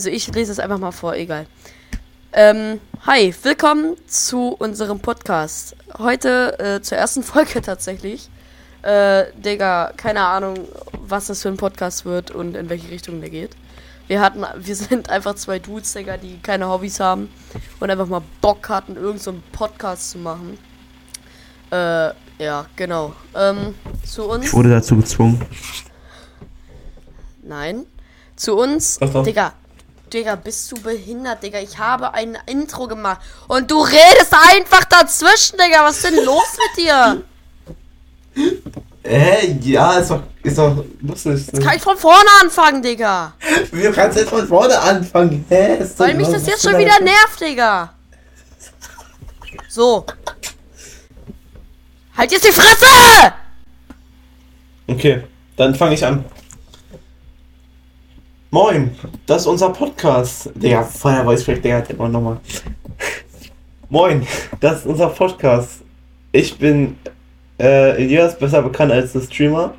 Also ich lese es einfach mal vor, egal. Ähm, hi, willkommen zu unserem Podcast. Heute äh, zur ersten Folge tatsächlich. Äh, Digga, keine Ahnung, was das für ein Podcast wird und in welche Richtung der geht. Wir hatten, wir sind einfach zwei Dudes, Digga, die keine Hobbys haben und einfach mal Bock hatten, irgendeinen so Podcast zu machen. Äh, ja, genau. Ähm, zu uns. Ich wurde dazu gezwungen. Nein. Zu uns. Digga. Digga, bist du behindert, Digga? Ich habe ein Intro gemacht. Und du redest einfach dazwischen, Digga. Was ist denn los mit dir? Hä? Ja, ist doch, ist doch lustig. Jetzt kann ich von vorne anfangen, Digga. Wir können jetzt von vorne anfangen. Hä? Ist Weil mich was das jetzt schon wieder nervt, Digga. So. Halt jetzt die Fresse! Okay, dann fange ich an. Moin, das ist unser Podcast. Der Voice Crack, Digga, immer nochmal. Moin, das ist unser Podcast. Ich bin äh, Elias, besser bekannt als der Streamer.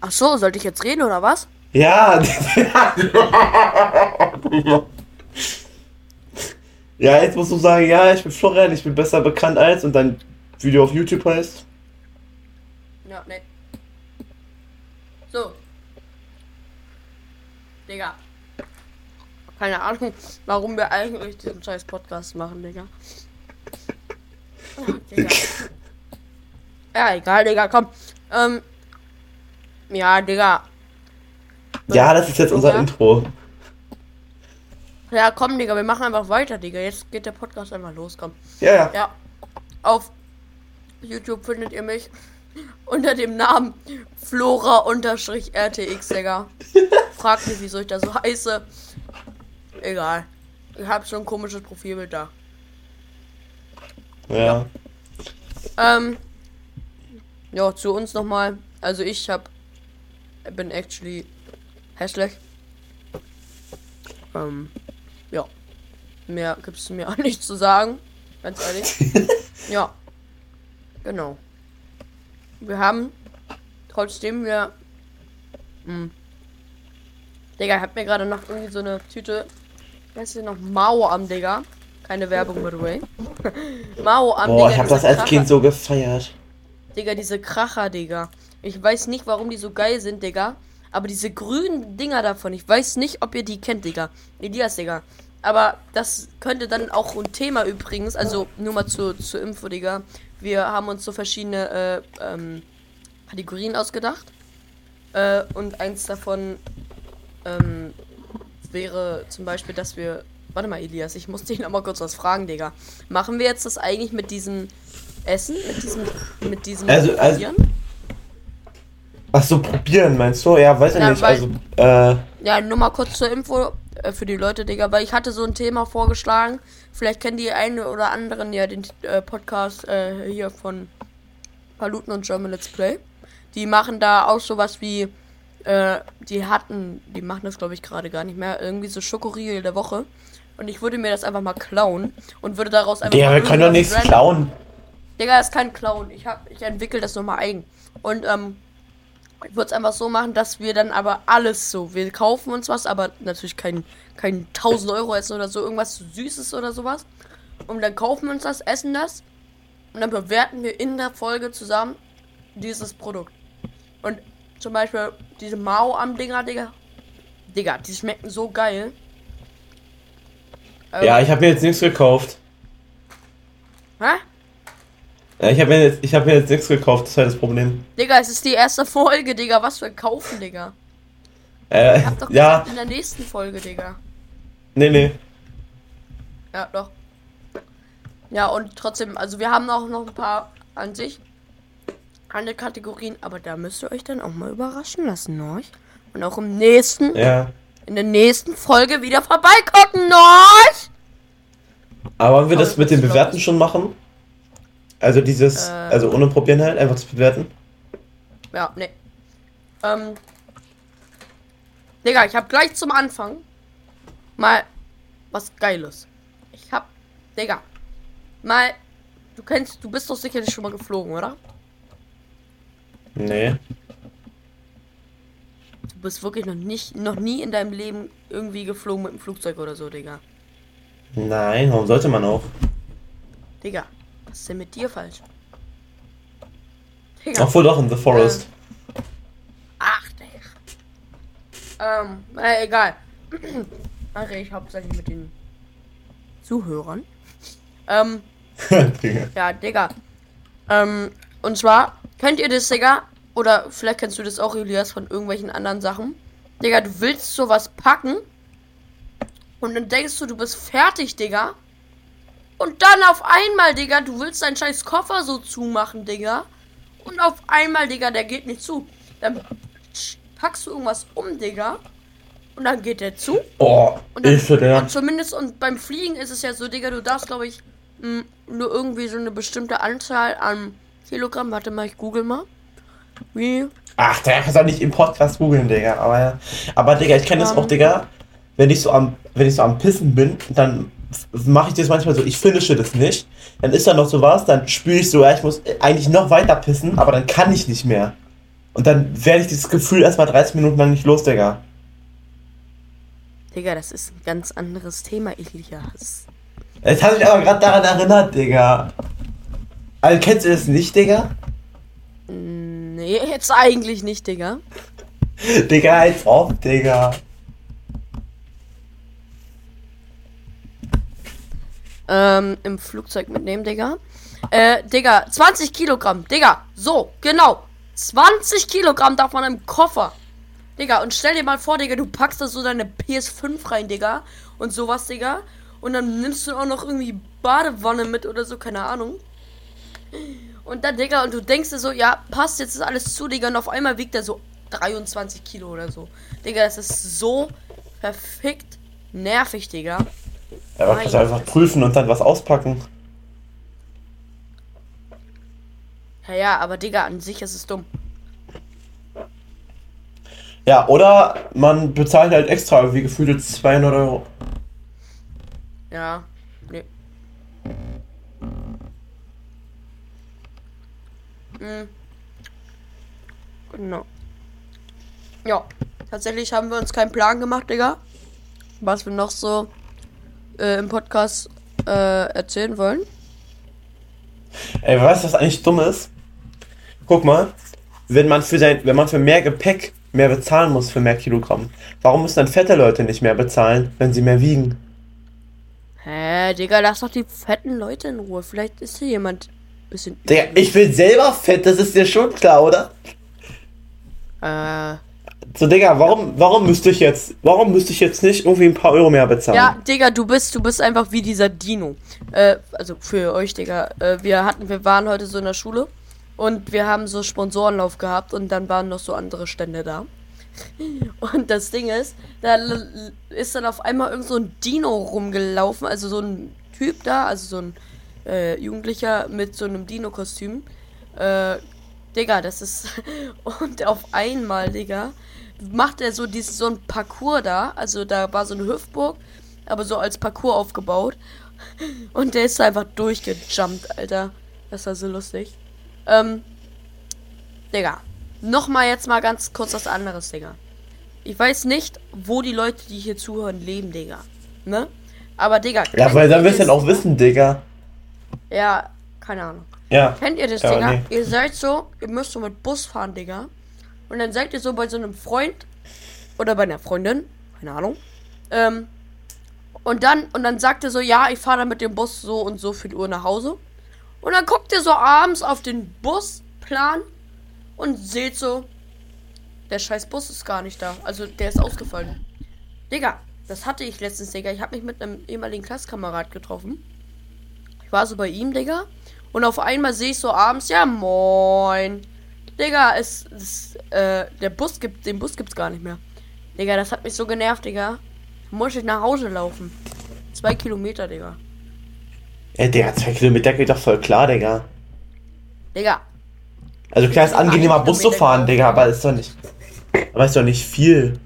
Ach so, sollte ich jetzt reden oder was? Ja. ja, jetzt musst du sagen, ja, ich bin Florian, ich bin besser bekannt als und dein Video auf YouTube heißt. Ja, ne. So. Digga. Keine Ahnung, warum wir eigentlich diesen scheiß Podcast machen, Digga. Oh, Digga. Ja, egal, Digga, komm. Ähm. Ja, Digga. Ja, das ist jetzt unser Ja. Intro. Ja, komm, Digga, wir machen einfach weiter, Digga. Jetzt geht der Podcast einfach los, komm. Ja, ja. Ja. Auf YouTube findet ihr mich unter dem Namen Flora-RTX, Digga. Fragt mich, wieso ich da so heiße. Egal. Ich habe schon ein komisches Profilbild da. Ja. Ähm. Ja, zu uns nochmal. Also ich hab. bin actually hässlich. Ähm. Ja. Mehr gibt's mir auch nicht zu sagen. Ganz ehrlich. ja. Genau. Wir haben. Trotzdem wir. Mh. Digga, ich hab mir gerade noch irgendwie so eine Tüte. Was ist hier noch? Mao am Digga. Keine Werbung, by the way. Mao am Boah, Digga. ich hab das als Kracher. Kind so gefeiert. Digga, diese Kracher, Digga. Ich weiß nicht, warum die so geil sind, Digga. Aber diese grünen Dinger davon, ich weiß nicht, ob ihr die kennt, Digga. Elias, Digga. Aber das könnte dann auch ein Thema übrigens, also nur mal zu, zur Info, Digga. Wir haben uns so verschiedene äh, ähm, Kategorien ausgedacht. Äh, und eins davon ähm, wäre zum Beispiel, dass wir. Warte mal, Elias, ich muss dich noch mal kurz was fragen, Digga. Machen wir jetzt das eigentlich mit diesem Essen? Mit diesem. Mit diesem Also- also- Probieren? Ach so, probieren meinst du? Ja, weiß ich Ja, nicht. weil- Also, äh, Ja, nur mal kurz zur Info äh, für die Leute, Digga, weil ich hatte so ein Thema vorgeschlagen. Vielleicht kennen die eine oder anderen ja den äh, Podcast äh, hier von Paluten und German Let's Play. Die machen da auch sowas wie, äh, die hatten, die machen das glaube ich gerade gar nicht mehr, irgendwie so Schokoriegel der Woche. Und ich würde mir das einfach mal klauen und würde daraus einfach mal wir können doch nichts klauen. Digga, das ist kein Clown. Ich hab, ich entwickle das nochmal eigen. Und ähm, ich würde es einfach so machen, dass wir dann aber alles so. Wir kaufen uns was, aber natürlich kein, kein 1000 Euro essen oder so, irgendwas Süßes oder sowas. Und dann kaufen wir uns das, essen das. Und dann bewerten wir in der Folge zusammen dieses Produkt. Und zum Beispiel diese Mao am Dinger, Digga. Digga, die schmecken so geil. Ähm, Ja, ich habe mir jetzt nichts gekauft. Hä? Ja, ich habe mir, jetzt- ich hab mir jetzt nichts gekauft, das ist halt das Problem. Digga, es ist die erste Folge, Digga. Was für ein Kaufen, Digga. Äh, Hab doch ja, gesagt, in der nächsten Folge, Digga. nee, nee. Ja, doch. Ja, und trotzdem, also wir haben auch noch ein paar an sich. Andere Kategorien, aber da müsst ihr euch dann auch mal überraschen lassen, ne? Und auch im nächsten, Ja. in der nächsten Folge wieder vorbeigucken, ne? Aber wollen wir das mit ist Bewerten schon machen? Also dieses, Äh. also ohne Probieren halt, einfach das Bewerten? Ja, ne. Ähm. Digga, ich hab gleich zum Anfang mal was Geiles. Ich hab, Digga, mal, du kennst, du bist doch sicherlich schon mal geflogen, oder? Nee. Du bist wirklich noch nicht, noch nie in deinem Leben irgendwie geflogen mit dem Flugzeug oder so, Digga. Nein, warum sollte man auch? Digga, was ist denn mit dir falsch? Digga. Obwohl doch in The Forest. Ach, Digga. Ähm, äh, egal. Mache ich hauptsächlich mit den Zuhörern. Ähm, Digga. ja, Digga. Ähm, und zwar, kennt ihr das, Digga? Oder vielleicht kennst du das auch, Elias, von irgendwelchen anderen Sachen. Digga, du willst sowas packen und dann denkst du, du bist fertig, Digga. Und dann auf einmal, Digga, du willst deinen scheiß Koffer so zumachen, Digga. Und auf einmal, Digga, der geht nicht zu. Dann packst du irgendwas um, Digga. Und dann geht der zu. Oh, Und, dann, Hilfe, der. und zumindest und beim Fliegen ist es ja so, Digga, du darfst, glaube ich, m, nur irgendwie so eine bestimmte Anzahl an Kilogramm. Warte mal, ich google mal. Wie? Ach, der kann doch nicht im Podcast googeln, Digga. Aber, aber Digga, ich kenne das Ähm. auch, Digga. Wenn ich so am, wenn ich so am Pissen bin, dann mache ich das manchmal so, ich finische das nicht. Dann ist da noch so was, dann spüre ich so, ja, ich muss eigentlich noch weiter pissen, aber dann kann ich nicht mehr. Und dann werde ich dieses Gefühl erstmal 30 Minuten lang nicht los, Digga. Digga, das ist ein ganz anderes Thema, Elias. Jetzt hat mich aber gerade daran erinnert, Digga. Also kennst du das nicht, Digga? Nee, jetzt eigentlich nicht, Digga. Digga, als ob, Digga. Ähm, im Flugzeug mitnehmen, Digga. Äh, Digga, 20 Kilogramm. Digga, so, genau. 20 Kilogramm darf man im Koffer. Digga, und stell dir mal vor, Digga, du packst da so deine PS5 rein, Digga. Und sowas, Digga. Und dann nimmst du auch noch irgendwie Badewanne mit oder so, keine Ahnung. Und dann, Digga, und du denkst dir so, ja, passt, jetzt ist alles zu, Digga. Und auf einmal wiegt er so 23 Kilo oder so. Digga, das ist so verfickt nervig, Digga. Ja, aber kannst du einfach prüfen und dann was auspacken. Ja, ja, aber Digga, an sich ist es dumm. Ja, oder man bezahlt halt extra wie gefühlte 200 Euro. Ja, nee. Mhm. Genau. Ja, tatsächlich haben wir uns keinen Plan gemacht, Digga. Was wir noch so äh, im Podcast äh, erzählen wollen. Ey, weißt du, was eigentlich dumm ist? Guck mal, wenn man für sein, wenn man für mehr Gepäck mehr bezahlen muss für mehr Kilogramm, warum müssen dann fette Leute nicht mehr bezahlen, wenn sie mehr wiegen? Hä, Digga, lass doch die fetten Leute in Ruhe. Vielleicht ist hier jemand bisschen. Digga, ich bin selber fett, das ist dir schon klar, oder? Äh. So, Digga, warum, warum müsste ich jetzt, warum müsste ich jetzt nicht irgendwie ein paar Euro mehr bezahlen? Ja, Digga, du bist, du bist einfach wie dieser Dino. Äh, also für euch, Digga. Äh, wir hatten, wir waren heute so in der Schule und wir haben so Sponsorenlauf gehabt und dann waren noch so andere Stände da. Und das Ding ist, da ist dann auf einmal irgend so ein Dino rumgelaufen, also so ein Typ da, also so ein äh, Jugendlicher mit so einem Dino-Kostüm. Äh, Digga, das ist. Und auf einmal, Digga, macht er so dieses, so ein Parcours da. Also da war so eine Hüftburg, aber so als Parcours aufgebaut. Und der ist einfach durchgejumpt, Alter. Das war so lustig. Ähm, Digga. Nochmal jetzt mal ganz kurz was anderes, Digga. Ich weiß nicht, wo die Leute, die hier zuhören, leben, Digga. Ne? Aber, Digga. Ja, weil dann wirst du dann auch wissen, Digga. Ja, keine Ahnung. Ja. Kennt ihr das, Ja, Digga? nee. Ihr seid so, ihr müsst so mit Bus fahren, Digga. Und dann seid ihr so bei so einem Freund oder bei einer Freundin, keine Ahnung. Ähm, und dann, und dann sagt ihr so, ja, ich fahre dann mit dem Bus so und so viel Uhr nach Hause. Und dann guckt ihr so abends auf den Busplan und seht so, der scheiß Bus ist gar nicht da. Also der ist ausgefallen. Digga, das hatte ich letztens, Digga. Ich habe mich mit einem ehemaligen Klasskamerad getroffen. Ich war so bei ihm, Digga. Und auf einmal sehe ich so abends, ja moin. Digga, es, es äh, der Bus gibt, den Bus gibt's gar nicht mehr. Digga, das hat mich so genervt, Digga. Muss ich nach Hause laufen. Zwei Kilometer, Digga. Ey, Digga, zwei Kilometer geht doch voll klar, Digga. Digga, Also klar, ist angenehmer Bus zu fahren. Digga, aber ist doch nicht. Aber ist doch nicht viel.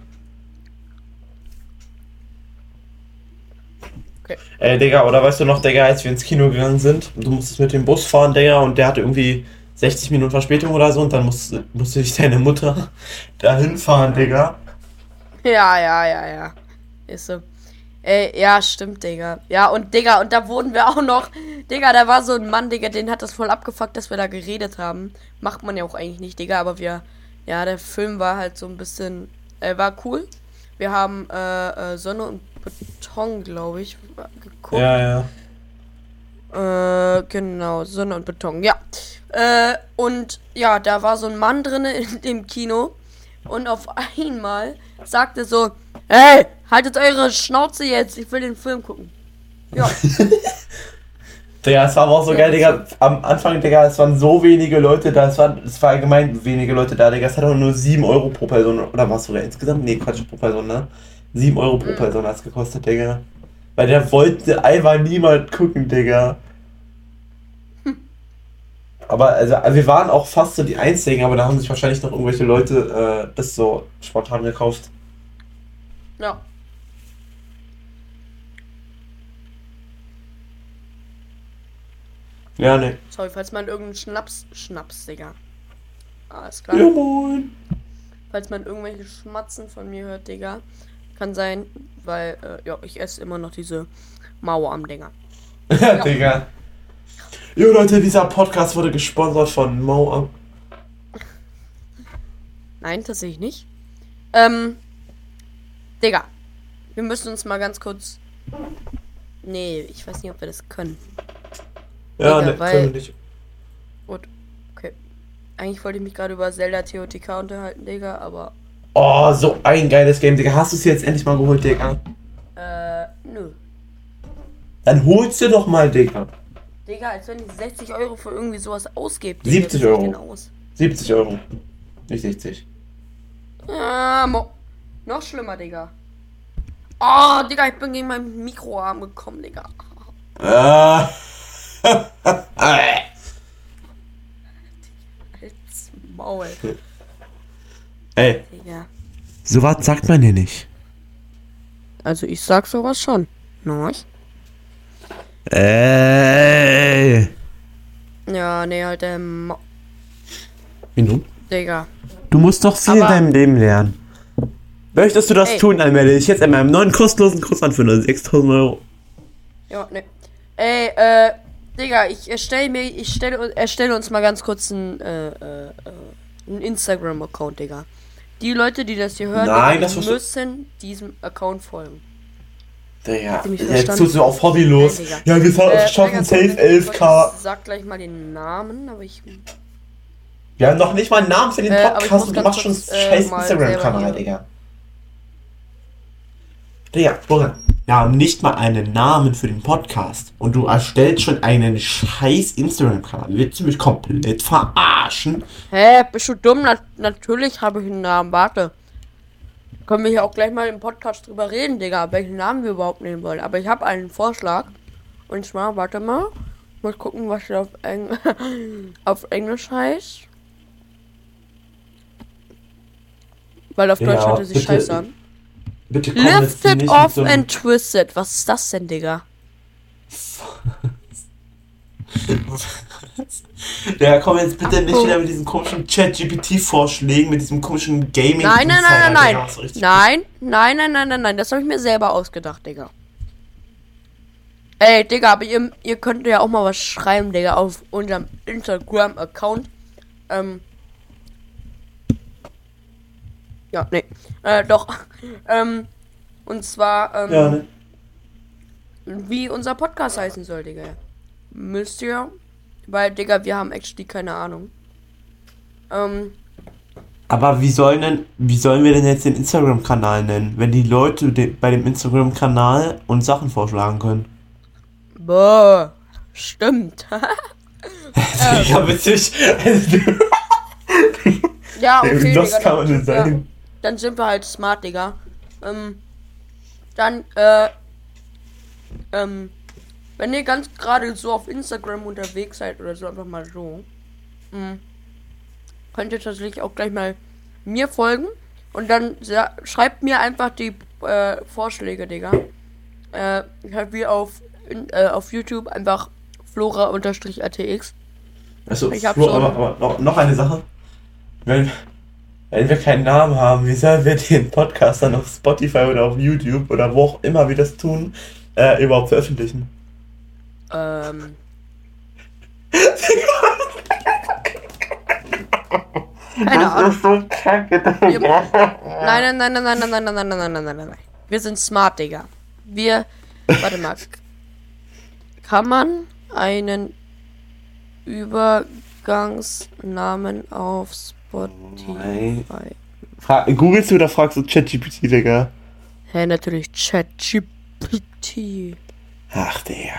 Okay. Ey, Digga, oder weißt du noch, Digga, als wir ins Kino gegangen sind, und du musstest mit dem Bus fahren, Digga, und der hatte irgendwie 60 Minuten Verspätung oder so und dann musste, musste ich deine Mutter dahin fahren, Digga. Ja, ja, ja, ja. Ist so. Ey, ja, stimmt, Digga. Ja, und Digga, und da wurden wir auch noch. Digga, da war so ein Mann, Digga, den hat das voll abgefuckt, dass wir da geredet haben. Macht man ja auch eigentlich nicht, Digga, aber wir. Ja, der Film war halt so ein bisschen. Äh, war cool. Wir haben äh, äh, Sonne und Beton, glaube ich, geguckt. Ja, ja. Äh, genau, Sonne und Beton, ja. Äh, und ja, da war so ein Mann drin in dem Kino. Und auf einmal sagte so, hey, haltet eure Schnauze jetzt, ich will den Film gucken. Ja. Digga, es war aber auch so geil, Digga. Am Anfang, Digga, es waren so wenige Leute da. Es war, es war allgemein wenige Leute da, Digga. Es hat auch nur 7 Euro pro Person. Oder was sogar insgesamt? Nee, Quatsch, pro Person, ne? 7 Euro pro mhm. Person hat es gekostet, Digga. Weil der wollte einfach niemand gucken, Digga. Aber also, wir waren auch fast so die Einzigen, aber da haben sich wahrscheinlich noch irgendwelche Leute äh, das so spontan gekauft. Ja. Ja, ne. Sorry, falls man irgendeinen Schnaps. Schnaps, Digga. Alles klar. Ja, moin. Falls man irgendwelche Schmatzen von mir hört, Digga. Kann sein, weil, äh, ja, ich esse immer noch diese Mauer am Dinger. ja, Digga. Jo Leute, dieser Podcast wurde gesponsert von Mauer. Nein, tatsächlich nicht. Ähm, Digga. Wir müssen uns mal ganz kurz. Nee, ich weiß nicht, ob wir das können. Ja, Digga, ne, weil... können wir nicht. Gut, okay. Eigentlich wollte ich mich gerade über Zelda TOTK unterhalten, Digga, aber. Oh, so ein geiles Game, Digga. Hast du es jetzt endlich mal geholt, Digga? Äh, nö. Dann holst du doch mal, Digga. Digga, als wenn ich 60 Euro für irgendwie sowas ausgebe. 70 Euro. 70 Euro. Nicht 60. Ah, mo noch schlimmer, Digga. Oh, Digga, ich bin gegen meinen Mikroarm gekommen, Digga. Ah. Als Maul. Ey. Digga. So was sagt man hier nicht. Also ich sag sowas schon. Nice. Ey. Ja, nee, halt, ähm. Wie nun? Digga. Du musst doch viel Aber in deinem Leben lernen. Möchtest du das ey. tun, dich jetzt in meinem neuen kostenlosen Kurs an für nur 6000 Euro. Ja, ne. Ey, äh, Digga, ich erstelle mir, ich stelle, erstelle uns mal ganz kurz einen, äh, äh, einen Instagram-Account, Digga. Die Leute, die das hier hören, Nein, das müssen diesem Account folgen. Digga, jetzt tust du auf Hobby los. Nein, ja, wir äh, schaffen safe 11k. Ich sag gleich mal den Namen, aber ich. Wir haben noch nicht mal einen Namen für den äh, Podcast und du machst schon äh, scheiß Instagram-Kanal, Digga. Digga, Florian, wir haben nicht mal einen Namen für den Podcast und du erstellst schon einen scheiß Instagram-Kanal. Willst du mich komplett verarschen? Hä, bist du dumm? Na natürlich habe ich einen Namen, warte. Können wir hier auch gleich mal im Podcast drüber reden, Digga, welchen Namen wir überhaupt nehmen wollen. Aber ich habe einen Vorschlag. Und zwar, warte mal. Mal gucken, was der auf, Eng auf Englisch heißt. Weil auf Deutsch ja, hört er sich scheiße an. Bitte komm Lifted off so and twisted. Was ist das denn, Digga? Ja, komm jetzt bitte nicht wieder mit diesen komischen Chat-GPT-Vorschlägen, mit diesem komischen gaming Nein, nein, nein, nein, nein. Nein, nein, nein, nein, nein, nein. Das habe ich mir selber ausgedacht, Digga. Ey, Digga, aber ihr, ihr könnt ja auch mal was schreiben, Digga, auf unserem Instagram-Account. Ähm. Ja, nee. Äh, doch. ähm. Und zwar, ähm. Ja, ne? Wie unser Podcast heißen soll, Digga. Müsst ihr weil, Digga, wir haben actually keine Ahnung. Ähm. Aber wie sollen denn, wie sollen wir denn jetzt den Instagram-Kanal nennen, wenn die Leute de bei dem Instagram-Kanal uns Sachen vorschlagen können? Boah, stimmt. ja, witzig. ja, okay, das Digga, kann man nicht sein. Ja, dann sind wir halt smart, Digga. Ähm, dann, äh, ähm, wenn ihr ganz gerade so auf Instagram unterwegs seid oder so, einfach mal so, mh, hm, könnt ihr tatsächlich auch gleich mal mir folgen. Und dann schreibt mir einfach die äh, Vorschläge, Digga. Äh, halt wie auf, in, äh, auf YouTube einfach flora-atx. Also, Ich hab Flo, schon- aber, aber noch, noch eine Sache. Wenn, wenn wir keinen Namen haben, wie sollen wir den Podcast dann auf Spotify oder auf YouTube oder wo auch immer wir das tun, äh, überhaupt veröffentlichen? Ähm. Keine Ahnung. ist so kacke, Wir, nein, nein, nein, nein, nein, nein, nein, nein, nein, nein, nein, nein, nein, nein. Wir sind smart, Digga. Wir. Warte mal. Kann man einen Übergangsnamen auf Spotify? Fra Googlest du oder fragst du ChatGPT, Digga? Hä, natürlich ChatGPT. Ach, Digga.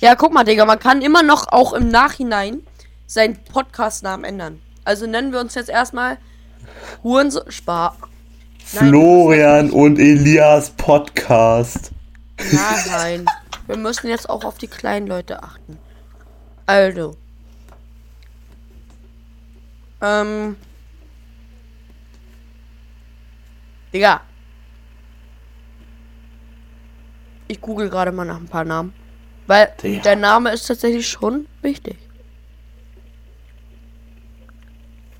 Ja, guck mal, Digga, man kann immer noch auch im Nachhinein seinen Podcast-Namen ändern. Also nennen wir uns jetzt erstmal Hurenso Spar. Nein, Florian und Elias Podcast. Nein, wir müssen jetzt auch auf die kleinen Leute achten. Also. Ähm. Digga. Ich google gerade mal nach ein paar Namen. Weil Digga. der Name ist tatsächlich schon wichtig.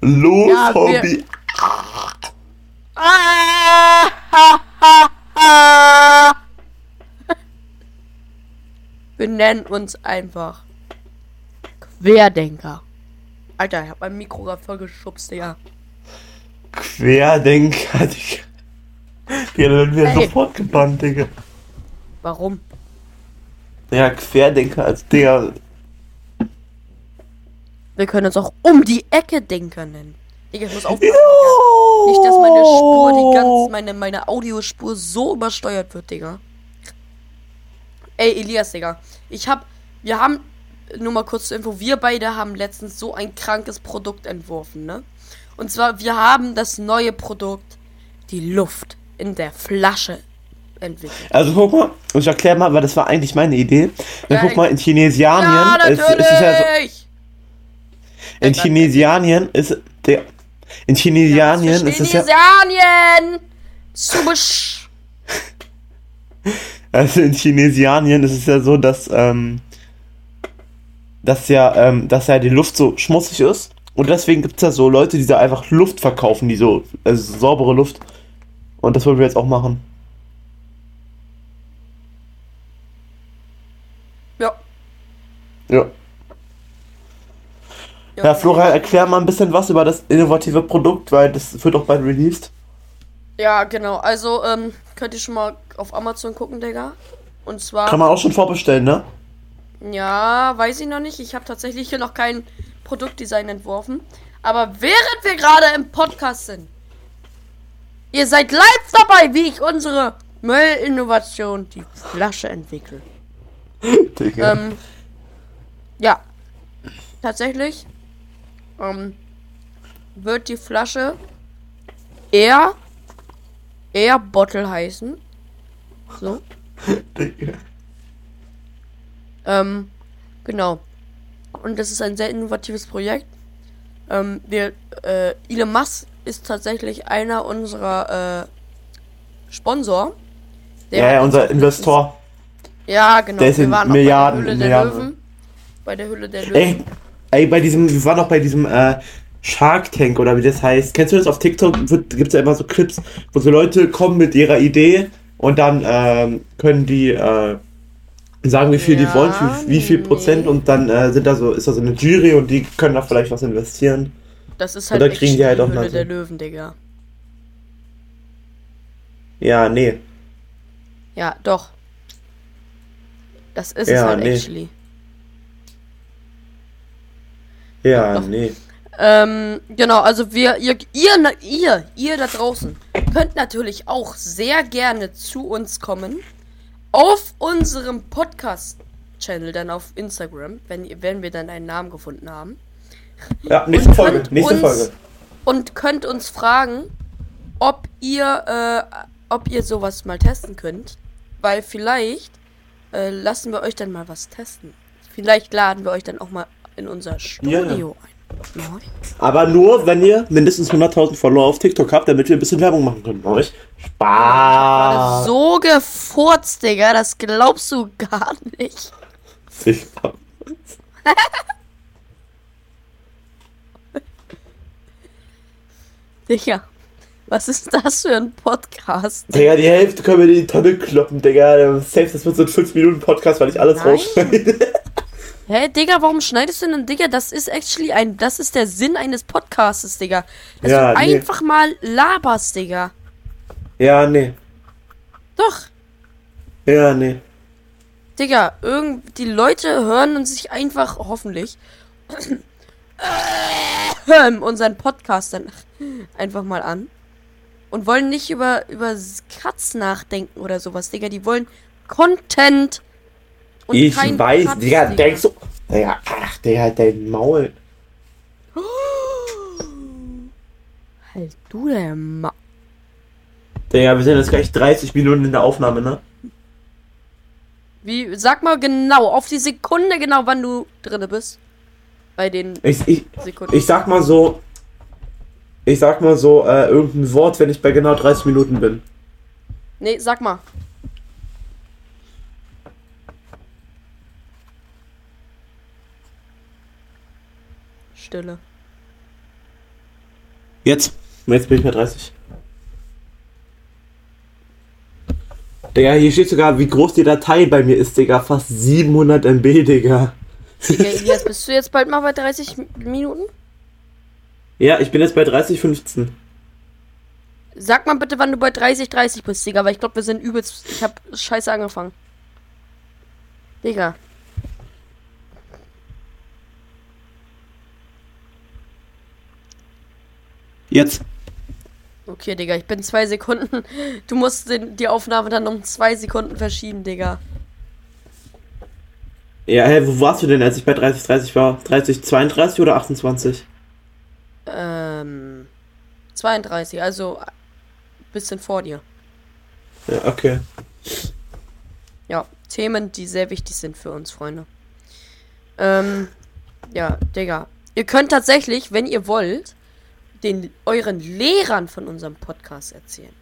Los, Ja, Hobby. Wir nennen uns einfach Querdenker. Alter, ich hab mein Mikro gerade voll geschubst, Digga. Querdenker, Digga. Wir werden wir Ey. sofort gebannt, Digga. Warum? Ja, Querdenker als Digga. Wir können uns auch um die Ecke Denker nennen. Digga, ich muss aufpassen. Digga. Nicht, dass meine Spur, die ganze, meine, meine Audiospur so übersteuert wird, Digga. Ey, Elias, Digga. Ich hab, wir haben, nur mal kurz zur Info, wir beide haben letztens so ein krankes Produkt entworfen, ne? Und zwar, wir haben das neue Produkt, die Luft in der Flasche entwickelt. Also guck mal, ich erkläre mal, weil das war eigentlich meine Idee. Dann Ja, guck mal, in Chinesianien Ja, ist, natürlich! ist es ja so, in Chinesianien ist der in Chinesianien ist es ja Chinesianien! Subisch! also in Chinesianien ist es ja so, dass ähm, dass ja ähm, dass ja die Luft so schmutzig ist und deswegen gibt es ja so Leute, die da einfach Luft verkaufen, die so also saubere Luft und das wollen wir jetzt auch machen. Ja. Ja. Ja, Florian, erklär mal ein bisschen was über das innovative Produkt, weil das wird auch bald released. Ja, genau. Also, ähm, könnt ihr schon mal auf Amazon gucken, Digga. Und zwar. Kann man auch schon vorbestellen, ne? Ja, weiß ich noch nicht. Ich habe tatsächlich hier noch kein Produktdesign entworfen. Aber während wir gerade im Podcast sind, ihr seid live dabei, wie ich unsere Müllinnovation, die Flasche entwickle. Digga. Ähm, ja, tatsächlich ähm, wird die Flasche Air Air Bottle heißen. So. Digga. Ähm, genau. Und das ist ein sehr innovatives Projekt. Ähm, wir, äh, Elon Musk ist tatsächlich einer unserer äh, Sponsor. Ja, ja, uns unser Investor. letztens- Ja, genau. Der ist in Milliarden- bei der Hülle Milliarden. der Löwen. Bei der Hülle der Löwen. Ey, ey, bei diesem, wir waren noch bei diesem äh, Shark Tank oder wie das heißt. Kennst du das auf TikTok? Gibt es ja immer so Clips, wo so Leute kommen mit ihrer Idee und dann ähm, können die äh, sagen, wie viel die Ja, wollen, wie, wie viel. Prozent und dann äh, sind da so, ist da so eine Jury und die können da vielleicht was investieren. Das ist halt Oder kriegen die halt auch so- der Löwen, Digga. Ja, nee. Ja, doch. Das ist es Ja, halt nee. actually. Ja, Doch. nee. Ähm, genau, also wir, ihr, ihr, ihr, ihr da draußen könnt natürlich auch sehr gerne zu uns kommen auf unserem Podcast-Channel, dann auf Instagram, wenn, ihr- wenn wir dann einen Namen gefunden haben. Ja, nächste Und Folge. Nächste uns- Folge. Und könnt uns fragen, ob ihr, äh, ob ihr sowas mal testen könnt. Weil vielleicht äh, lassen wir euch dann mal was testen. Vielleicht laden wir euch dann auch mal in unser Studio ein. Aber nur, wenn ihr mindestens 100.000 Follower auf TikTok habt, damit wir ein bisschen Werbung machen können. Euch. Spaß. So gefurzt, Digga. Das glaubst du gar nicht. Digga. Was ist das für ein Podcast? Digga, die Hälfte können wir in die Tonne kloppen, Digga. Safe, das wird so ein 5-Minuten-Podcast, weil ich alles rausschneide. Hä, Digga, warum schneidest du denn, Digga? Das ist actually ein, das ist der Sinn eines Podcasts, Digga. Dass Ja, du nee. einfach mal laberst, Digga. ja, nee. Doch, Ja, nee. Digga, irgend, die Leute hören uns sich einfach, hoffentlich, ähm, unseren Podcast dann einfach mal an. Und wollen nicht über, über Cuts nachdenken oder sowas, Digga. Die wollen Content. Und ich weiß, Digga, denkst du. Digga, ach, Digga, halt dein Maul. Halt du der Ma. Digga, wir sind jetzt gleich 30 Minuten in der Aufnahme, ne? Wie, sag mal genau, auf die Sekunde genau, wann du drinne bist. Bei den Ich, ich, Sekunden. ich sag mal so. Ich sag mal so, äh, irgendein Wort, wenn ich bei genau 30 Minuten bin. nee, sag mal. Stille. Jetzt. Jetzt bin ich bei 30. Digga, hier steht sogar, wie groß die Datei bei mir ist, Digga. Fast 700 MB, Digga. Digga, Elias, bist du jetzt bald mal bei 30 Mi- Minuten? Ja, ich bin jetzt bei 30, 15. Sag mal bitte, wann du bei 30, 30 bist, Digga, weil ich glaube, wir sind übelst. Ich hab scheiße angefangen. Digga. Jetzt. Okay, Digga, ich bin zwei Sekunden. Du musst den, die Aufnahme dann um zwei Sekunden verschieben, Digga. Ja, hä, wo warst du denn, als ich bei 30, 30 war? 30, 32 oder 28? Ähm. 32, also ein bisschen vor dir. Ja, okay. Ja, Themen, die sehr wichtig sind für uns, Freunde. Ähm, ja, Digga. Ihr könnt tatsächlich, wenn ihr wollt, den euren Lehrern von unserem Podcast erzählen.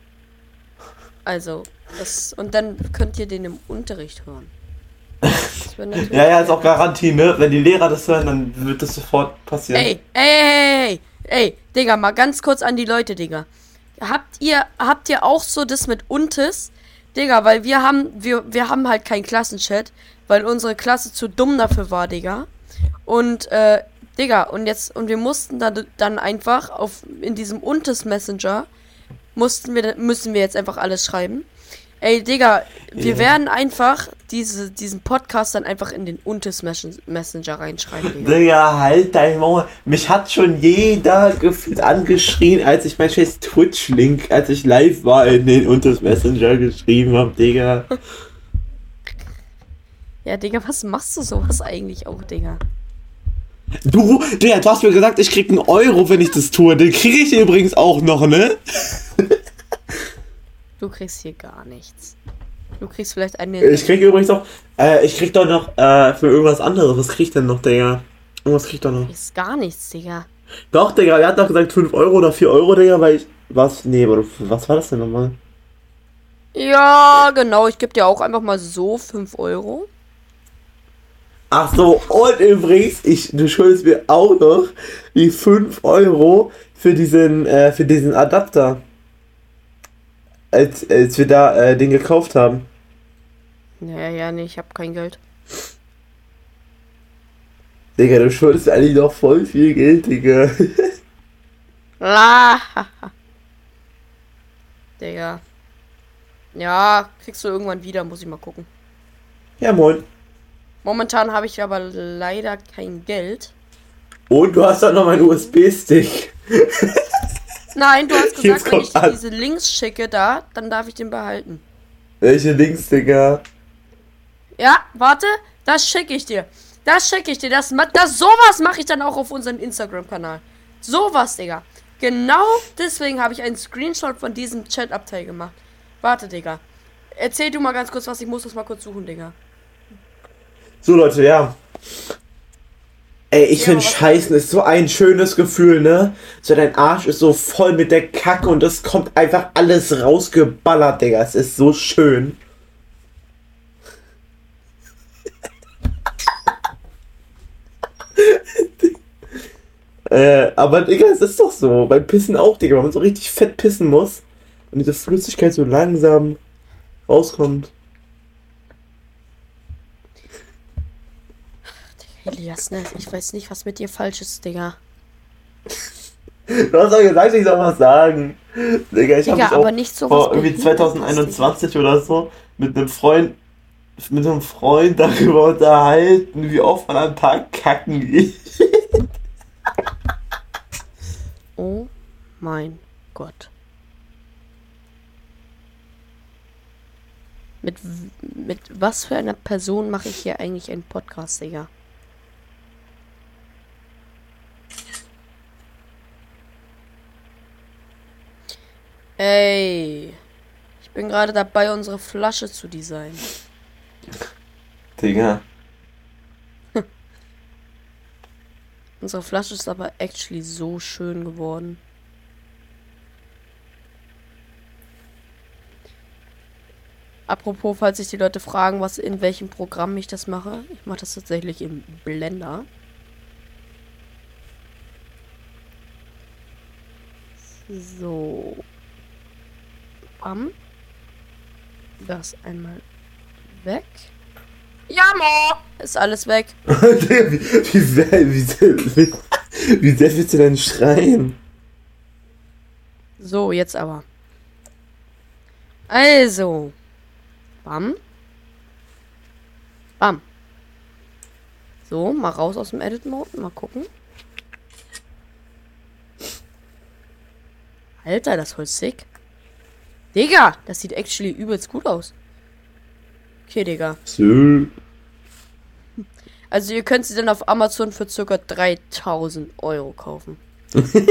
Also, das. Und dann könnt ihr den im Unterricht hören. Ja, ja, ist auch Garantie, ne? Wenn die Lehrer das hören, dann wird das sofort passieren. Ey, ey, ey, ey, ey, Digga, mal ganz kurz an die Leute, Digga. Habt ihr, habt ihr auch so das mit Untes? Digga, weil wir haben, wir, wir haben halt keinen Klassenchat, weil unsere Klasse zu dumm dafür war, Digga. Und, äh, Digga, und jetzt, und wir mussten dann, dann einfach auf, in diesem Untes Messenger, mussten wir, müssen wir jetzt einfach alles schreiben. Ey, Digga, wir Ja. werden einfach diese, diesen Podcast dann einfach in den Untes Messen- Messenger reinschreiben, Digga. Digga, halt dein Maul. Mich hat schon jeder gefühlt angeschrien, als ich mein scheiß Twitch-Link, als ich live war, in den Unters Messenger geschrieben hab, Digga. Ja, Digga, was machst du sowas eigentlich auch, Digga? Du, Digga, du hast mir gesagt, ich krieg einen Euro, wenn ich das tue. Den krieg ich übrigens auch noch, ne? Du kriegst hier gar nichts. Du kriegst vielleicht eine. Ich krieg übrigens auch, äh, ich krieg doch noch, äh, für irgendwas anderes. Was krieg ich denn noch, Digga? Irgendwas krieg ich doch noch. kriegst gar nichts, Digga. Doch, Digga, er hat doch gesagt 5 Euro oder 4 Euro, Digga, weil ich. Was? Nee, aber was war das denn nochmal? Ja, genau. Ich gebe dir auch einfach mal so 5 Euro. Ach so, und übrigens, ich, du schuldest mir auch noch die 5 Euro für diesen, äh, für diesen Adapter. Als, als wir da äh, den gekauft haben. Ja, ja, nee, ich habe kein Geld. Digga, du schuldest mir eigentlich noch voll viel Geld, Digga. La. Digga. Ja, kriegst du irgendwann wieder, muss ich mal gucken. Ja, moin. Momentan habe ich aber leider kein Geld. Und du hast dann noch meinen USB-Stick. Nein, du hast gesagt, wenn ich dir diese Links schicke da, dann darf ich den behalten. Welche Links, Digga? Ja, warte, das schicke ich dir. Das schicke ich dir. Das, das sowas mache ich dann auch auf unserem Instagram-Kanal. Sowas, Digga. Genau deswegen habe ich einen Screenshot von diesem Chat-Abteil gemacht. Warte, Digga. Erzähl du mal ganz kurz was. Ich muss das mal kurz suchen, Digga. So, Leute, ja. Ey, ich Ja, finde Scheißen ist so ein schönes Gefühl, ne? So, dein Arsch ist so voll mit der Kacke und es kommt einfach alles rausgeballert, Digga. Es ist so schön. Äh, aber Digga, es ist doch so. Beim Pissen auch, Digga, wenn man so richtig fett pissen muss und diese Flüssigkeit so langsam rauskommt. Elias, ne? Ich weiß nicht, was mit dir falsch ist, Digga. Du hast doch gesagt, ich soll was sagen. Digga, ich Digga, aber nicht so vor irgendwie Behindertes, 2021 oder so mit einem Freund mit einem Freund darüber unterhalten, wie oft man am Tag kacken geht. Oh mein Gott. Mit, mit was für einer Person mache ich hier eigentlich einen Podcast, Digga? Ey, ich bin gerade dabei, unsere Flasche zu designen. Digga. Unsere Flasche ist aber actually so schön geworden. Apropos, falls sich die Leute fragen, was in welchem Programm ich das mache, ich mache das tatsächlich im Blender. So. Bam. Das einmal weg. Ja, Mo! Ist alles weg. Wie, wie, sehr, wie, sehr, wie, wie sehr willst du denn schreien? So, jetzt aber. Also. Bam. Bam. So, mal raus aus dem Edit-Mode. Mal gucken. Alter, das voll sick. Digga, das sieht actually übelst gut aus. Okay, Digga. So. Also ihr könnt sie dann auf Amazon für circa 3000 Euro kaufen.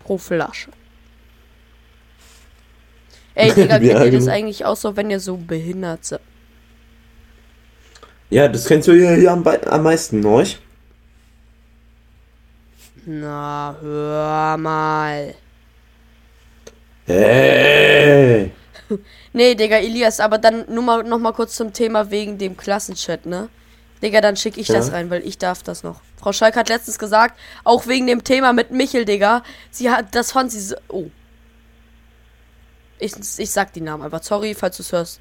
Pro Flasche. Ey, Digga, kennt ihr das genau. eigentlich auch so, wenn ihr so behindert seid? Ja, das kennst du ja hier am, am meisten, ne? Na, hör mal. Hey. Nee, Digga, Elias, aber dann nur mal, noch mal kurz zum Thema wegen dem Klassenchat, ne? Digga, dann schicke ich das Ja. rein, weil ich darf das noch. Frau Schalk hat letztens gesagt, auch wegen dem Thema mit Michel, Digga, sie hat, das fand sie so, oh. Ich, ich sag die Namen einfach, sorry, falls du es hörst.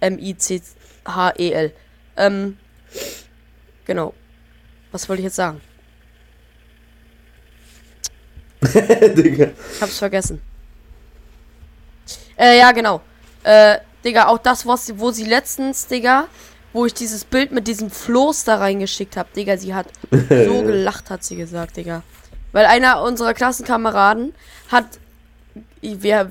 M-I-C-H-E-L. Ähm, genau. Was wollte ich jetzt sagen? Digga. Ich hab's vergessen. Äh, ja, genau. Äh, Digga, auch das, was wo sie letztens, Digga, wo ich dieses Bild mit diesem Floß da reingeschickt hab, Digga, sie hat so gelacht, hat sie gesagt, Digga. Weil einer unserer Klassenkameraden hat, wir,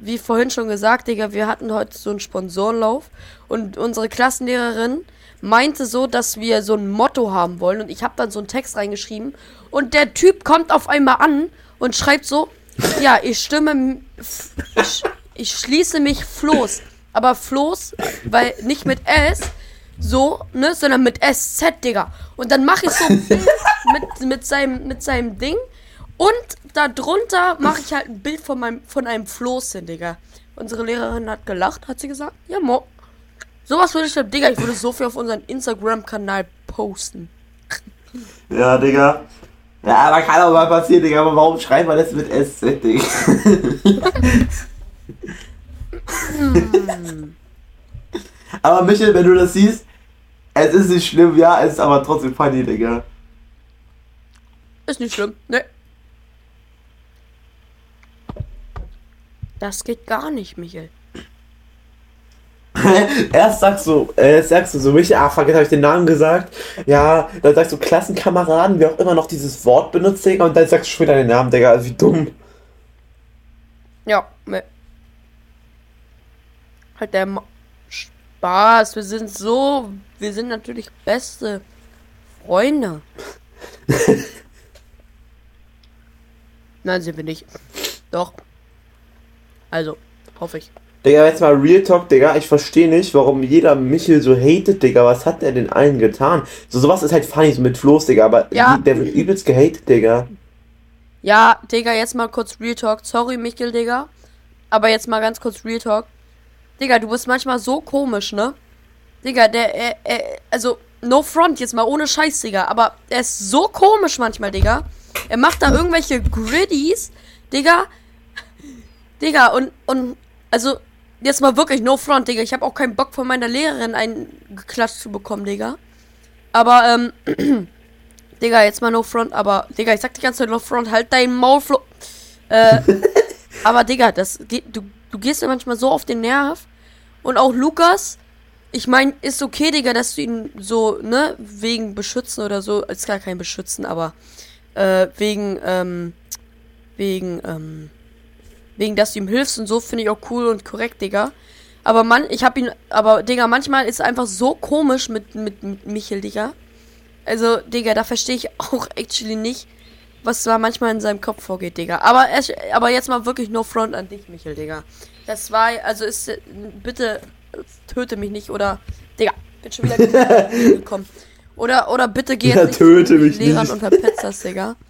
wie, vorhin schon gesagt, Digga, wir hatten heute so einen Sponsorenlauf und unsere Klassenlehrerin meinte so, dass wir so ein Motto haben wollen und ich habe dann so einen Text reingeschrieben und der Typ kommt auf einmal an und schreibt so, ja, ich stimme, ich, ich schließe mich Floß, aber Floß, weil nicht mit S, so, ne, sondern mit SZ, Digga. Und dann mache ich so ein Bild mit, mit, seinem, mit seinem Ding und darunter mache ich halt ein Bild von, meinem, von einem Floß hin, Digga. Unsere Lehrerin hat gelacht, hat sie gesagt. Ja, mo. Sowas würde ich, Digga, ich würde so viel auf unseren Instagram-Kanal posten. Ja, Digga. Ja, aber kann auch mal passieren, Digga. Aber warum schreibt man das mit SZ, Digga? aber Michael, wenn du das siehst, es ist nicht schlimm, ja, es ist aber trotzdem funny, Digga. Ist nicht schlimm, ne? Das geht gar nicht, Michael. Erst sagst du, äh, sagst du so, Michael, ah, fuck, jetzt hab ich den Namen gesagt. Ja, dann sagst du Klassenkameraden, wer auch immer noch dieses Wort benutzt, Digga, und dann sagst du schon wieder den Namen, Digga, also wie dumm. Ja. Halt der Ma Spaß. Wir sind so. Wir sind natürlich beste Freunde. Nein, sind wir nicht. Doch. Also, hoffe ich. Digga, jetzt mal Real Talk, Digga. Ich verstehe nicht, warum jeder Michel so hatet, Digga. Was hat der denn allen getan? So, sowas ist halt funny, so mit Floß, Digga. Aber Ja. der wird übelst gehatet, Digga. Ja, Digga, jetzt mal kurz Real Talk. Sorry, Michael, Digga. Aber jetzt mal ganz kurz Real Talk. Digga, du bist manchmal so komisch, ne? Digga, der, äh, äh, also, no front, jetzt mal ohne Scheiß, Digga. Aber er ist so komisch manchmal, Digga. Er macht da irgendwelche Griddies, Digga. Digga, und, und, also, jetzt mal wirklich no front, Digga. Ich habe auch keinen Bock von meiner Lehrerin einen geklatscht zu bekommen, Digga. Aber, ähm, Digga, jetzt mal no front, aber, Digga, ich sag die ganze Zeit no front, halt dein Maul, Flo äh, aber, Digga, das geht, du, du gehst ja manchmal so auf den Nerv. Und auch Lukas, ich meine, ist okay, Digga, dass du ihn so, ne, wegen Beschützen oder so, ist gar kein Beschützen, aber, äh, wegen, ähm, wegen, ähm, wegen, dass du ihm hilfst und so, finde ich auch cool und korrekt, Digga. Aber man, ich hab ihn, aber, Digga, manchmal ist es einfach so komisch mit, mit, mit Michel, Digga. Also, Digga, da verstehe ich auch actually nicht, was da manchmal in seinem Kopf vorgeht, Digga. Aber, es, aber jetzt mal wirklich no front an dich, Michel, Digga. Das war, also ist, bitte töte mich nicht oder, Digga, bin schon wieder gekommen. Oder, oder bitte geh jetzt Ja, nicht töte mich Lehrern nicht. und verpetzt Digga.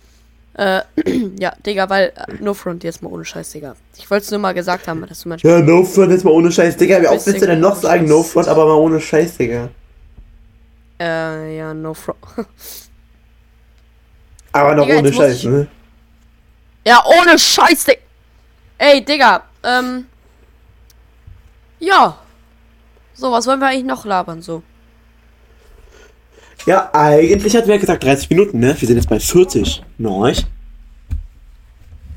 Äh, ja, Digga, weil, äh, no front jetzt mal ohne Scheiß, Digga. Ich wollte es nur mal gesagt haben, dass du manchmal. Ja, no front jetzt mal ohne Scheiß, Digga. Wie oft willst du denn noch sagen, no front, aber mal ohne Scheiß, Digga? Äh, ja, no front. Aber noch Digga, ohne Scheiß, ich- ne? Ja, ohne Scheiß, Digga. Ey, Digga, ähm. Ja. So, was wollen wir eigentlich noch labern, so? Ja, eigentlich wir ja gesagt 30 Minuten, ne? Wir sind jetzt bei 40. Nice.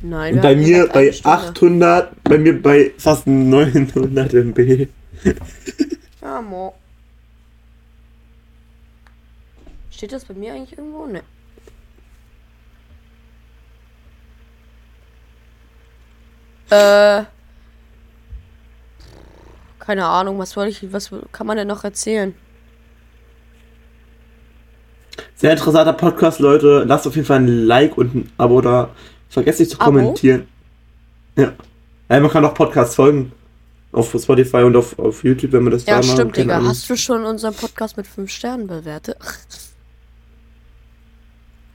Nein, Und bei mir bei eine Stunde. 800, bei mir bei fast 900 MB. Ja, mo. Steht das bei mir eigentlich irgendwo? Ne. Äh. Keine Ahnung, was soll ich, was kann man denn noch erzählen? Sehr interessanter Podcast, Leute. Lasst auf jeden Fall ein Like und ein Abo da. Vergesst nicht zu Abo? kommentieren. Ja. ja. Man kann auch Podcasts folgen. Auf Spotify und auf, auf YouTube, wenn man das Ja, da mal stimmt, keine Digga. Ahnung. Hast du schon unseren Podcast mit 5 Sternen bewertet?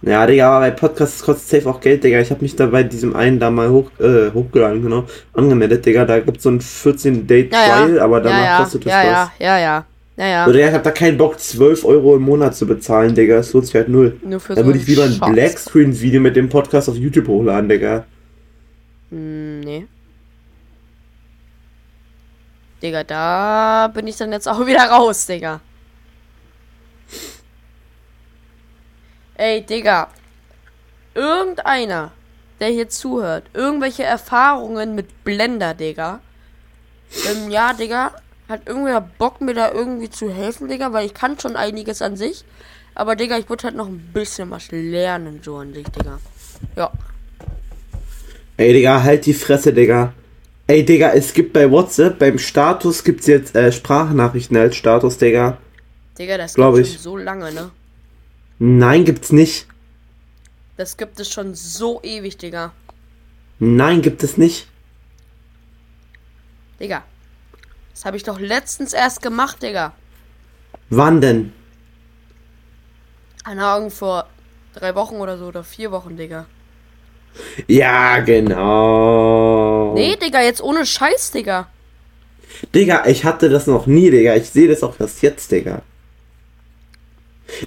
Ja, Digga, aber bei Podcasts kostet safe auch Geld, Digga. Ich habe mich da bei diesem einen da mal hoch, äh, hochgeladen, genau, angemeldet, Digga. Da gibt's so ein 14-Day-Trial, aber danach ja, ja, kostet das ja, was. ja, ja, ja, ja, ja. So, Digga, ich hab da keinen Bock, 12 Euro im Monat zu bezahlen, Digga. Das lohnt sich halt null. Nur für Da so würde ich lieber ein. Blackscreen-Video mit dem Podcast auf YouTube hochladen, Digga. Hm, nee. Digga, da bin ich dann jetzt auch wieder raus, Digga. Ey, Digga. Irgendeiner, der hier zuhört, irgendwelche Erfahrungen mit Blender, Digga. Ähm, ja, Digga. Hat irgendwer Bock, mir da irgendwie zu helfen, Digga, weil ich kann schon einiges an sich. Aber, Digga, ich würde halt noch ein bisschen was lernen, so an sich, Digga. Ja. Ey, Digga, halt die Fresse, Digga. Ey, Digga, es gibt bei WhatsApp, beim Status gibt's jetzt äh, Sprachnachrichten als Status, Digga. Digga, das Glaub gibt ich. schon so lange, ne? Nein, gibt's nicht. Das gibt es schon so ewig, Digga. Nein, gibt es nicht. Digga. Das habe ich doch letztens erst gemacht, Digga. Wann denn? Keine Ahnung, vor drei Wochen oder so, oder vier Wochen, Digga. Ja, genau. Nee, Digga, jetzt ohne Scheiß, Digga. Digga, ich hatte das noch nie, Digga. Ich sehe das auch erst jetzt, Digga.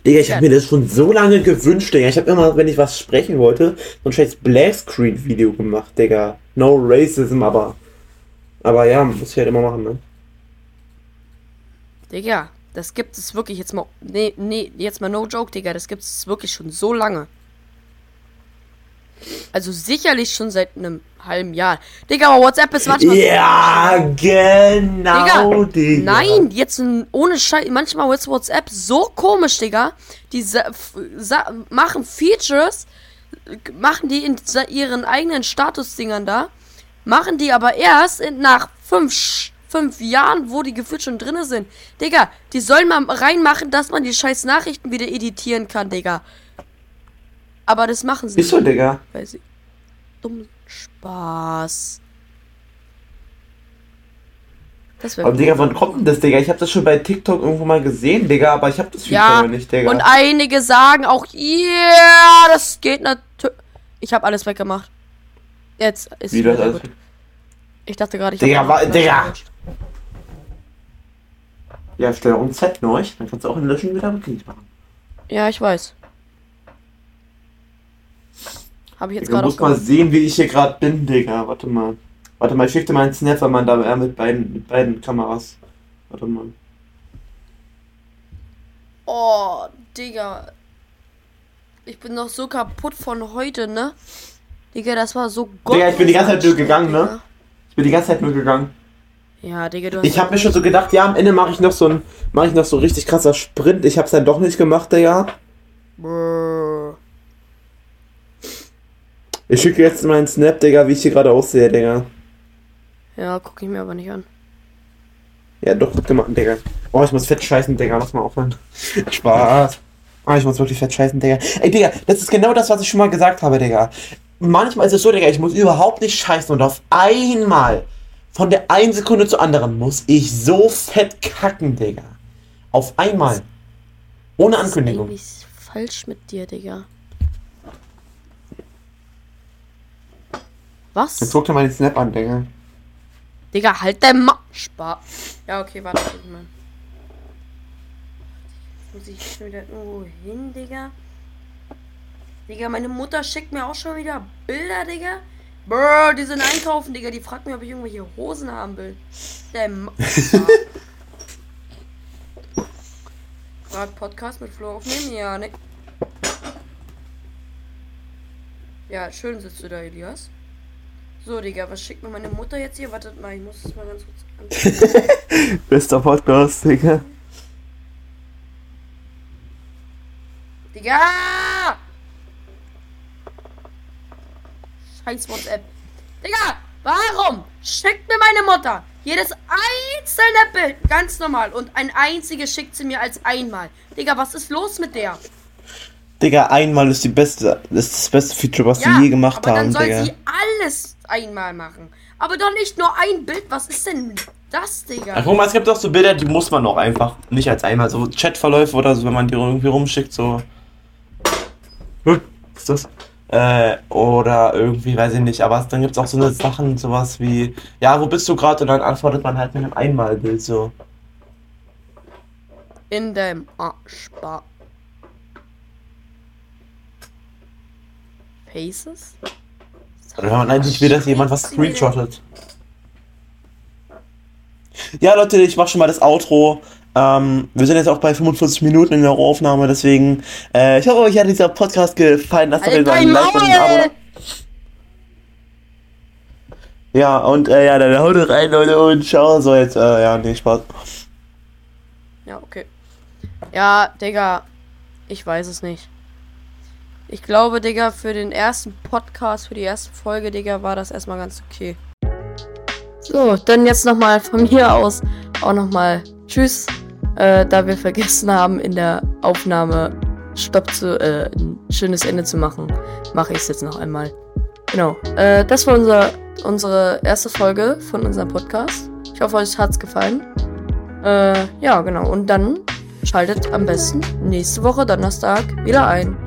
Digga, ich habe mir das schon so lange gewünscht, Digga. Ich habe immer, wenn ich was sprechen wollte, so ein scheiß Blackscreen-Video gemacht, Digga. No Racism, aber. Aber ja, muss ich halt immer machen, ne? Digga, das gibt es wirklich jetzt mal. Nee, nee, jetzt mal no joke, Digga. Das gibt es wirklich schon so lange. Also sicherlich schon seit einem halben Jahr. Digga, aber WhatsApp ist manchmal. Ja, genau, Digga. Nein, jetzt ohne Scheiß. Manchmal ist WhatsApp so komisch, Digga. Die machen Features, machen die in ihren eigenen Statusdingern da, machen die aber erst in, nach fünf, fünf Jahren, wo die gefühlt schon drinne sind. Digga, die sollen mal reinmachen, dass man die scheiß Nachrichten wieder editieren kann, Digga. Aber das machen sie Ist so, Digga. weil sie dumm Spaß. Das Aber Digga, wann kommt denn das, Digga? Ich habe das schon bei TikTok irgendwo mal gesehen, Digga, aber ich habe das Feature Ja, nicht, Digga. und einige sagen auch, yeah, das geht natürlich. Ich habe alles weggemacht. Jetzt ist Wie das wieder alles? gut. Ich dachte gerade, ich Digga, hab wa- alles Digga. gelöscht. Ja, Steuerung Z neu. Dann kannst du auch in Löschen wieder rückgängig machen. Ja, ich weiß. Habe ich jetzt Du gerade musst mal sehen, wie ich hier gerade bin, Digga. Warte mal. Warte mal, ich schicke dir mal einen Snap, weil man da äh, mit beiden, mit beiden Kameras. Warte mal. Oh, Digga. Ich bin noch so kaputt von heute, ne? Digga, das war so Digga, ich bin die ganze Zeit nur gegangen, ne? Ich bin die ganze Zeit nur gegangen. Ja, Digga, du hast. Ich habe mir schon so gedacht, ja, am Ende mache ich noch so ein, mache ich noch so richtig krasser Sprint. Ich hab's dann doch nicht gemacht, Digga. Brrr. Ich schicke jetzt mal einen Snap, Digga, wie ich hier gerade aussehe, Digga. Ja, guck ich mir aber nicht an. Ja, doch, gut gemacht, Digga. Oh, ich muss fett scheißen, Digga. Lass mal aufhören. Spaß. Ah, ich muss wirklich fett scheißen, Digga. Ey, Digga, das ist genau das, was ich schon mal gesagt habe, Digga. Manchmal ist es so, Digga, ich muss überhaupt nicht scheißen und auf einmal, von der einen Sekunde zur anderen, muss ich so fett kacken, Digga. Auf einmal. Ohne Was ist Ankündigung. falsch mit dir, Digga? Was? Jetzt guck dir mal den Snap an, Digga. Digga, halt dein Ma Spar. Ja, okay, warte guck mal. Jetzt muss ich schon wieder irgendwo hin, Digga. Digga, meine Mutter schickt mir auch schon wieder Bilder, Digga. Brr, die sind einkaufen, Digga. Die fragt mich, ob ich irgendwelche Hosen haben will. Der Ma Gerade Podcast mit Flo aufnehmen? Ja, ne? Ja, schön sitzt du da, Elias. So, Digga, was schickt mir meine Mutter jetzt hier? Wartet mal, ich muss es mal ganz kurz an. Bester Podcast, Digga. Digga! Scheiß WhatsApp. Digga, warum schickt mir meine Mutter jedes einzelne Bild ganz normal und ein einziges schickt sie mir als einmal? Digga, was ist los mit der? Digga, einmal ist die beste, ist das beste Feature, was Ja, sie je gemacht aber haben, dann soll Digga. sie alles einmal machen. Aber doch nicht nur ein Bild. Was ist denn das, Digga? Ach, guck mal, es gibt auch so Bilder, die muss man auch einfach nicht als einmal so Chatverläufe oder so, wenn man die irgendwie rumschickt, so. Was ist das? Äh, oder irgendwie, weiß ich nicht, aber dann gibt es auch so eine Sachen, sowas wie, ja, wo bist du gerade? Und dann antwortet man halt mit einem Einmalbild so. In dem Arschbar. Faces? Oder wenn man eigentlich will, dass jemand was screenshottet. Ja, Leute, ich mach schon mal das Outro. Ähm, wir sind jetzt auch bei 45 Minuten in der Aufnahme, deswegen, äh, ich hoffe, euch hat dieser Podcast gefallen. Lasst doch jetzt ein Like und ein Abo. Ja, und äh, ja, dann haut rein, Leute, und ciao. So, jetzt, äh, ja, nee, Spaß. Ja, okay. Ja, Digga, ich weiß es nicht. Ich glaube, Digga, für den ersten Podcast, für die erste Folge, Digga, war das erstmal ganz okay. So, dann jetzt nochmal von mir aus auch nochmal Tschüss. Äh, da wir vergessen haben, in der Aufnahme Stopp zu, äh, ein schönes Ende zu machen, mache ich es jetzt noch einmal. Genau. Äh, das war unser, unsere erste Folge von unserem Podcast. Ich hoffe, euch hat's gefallen. Äh, ja, genau. Und dann schaltet am besten nächste Woche Donnerstag wieder ein.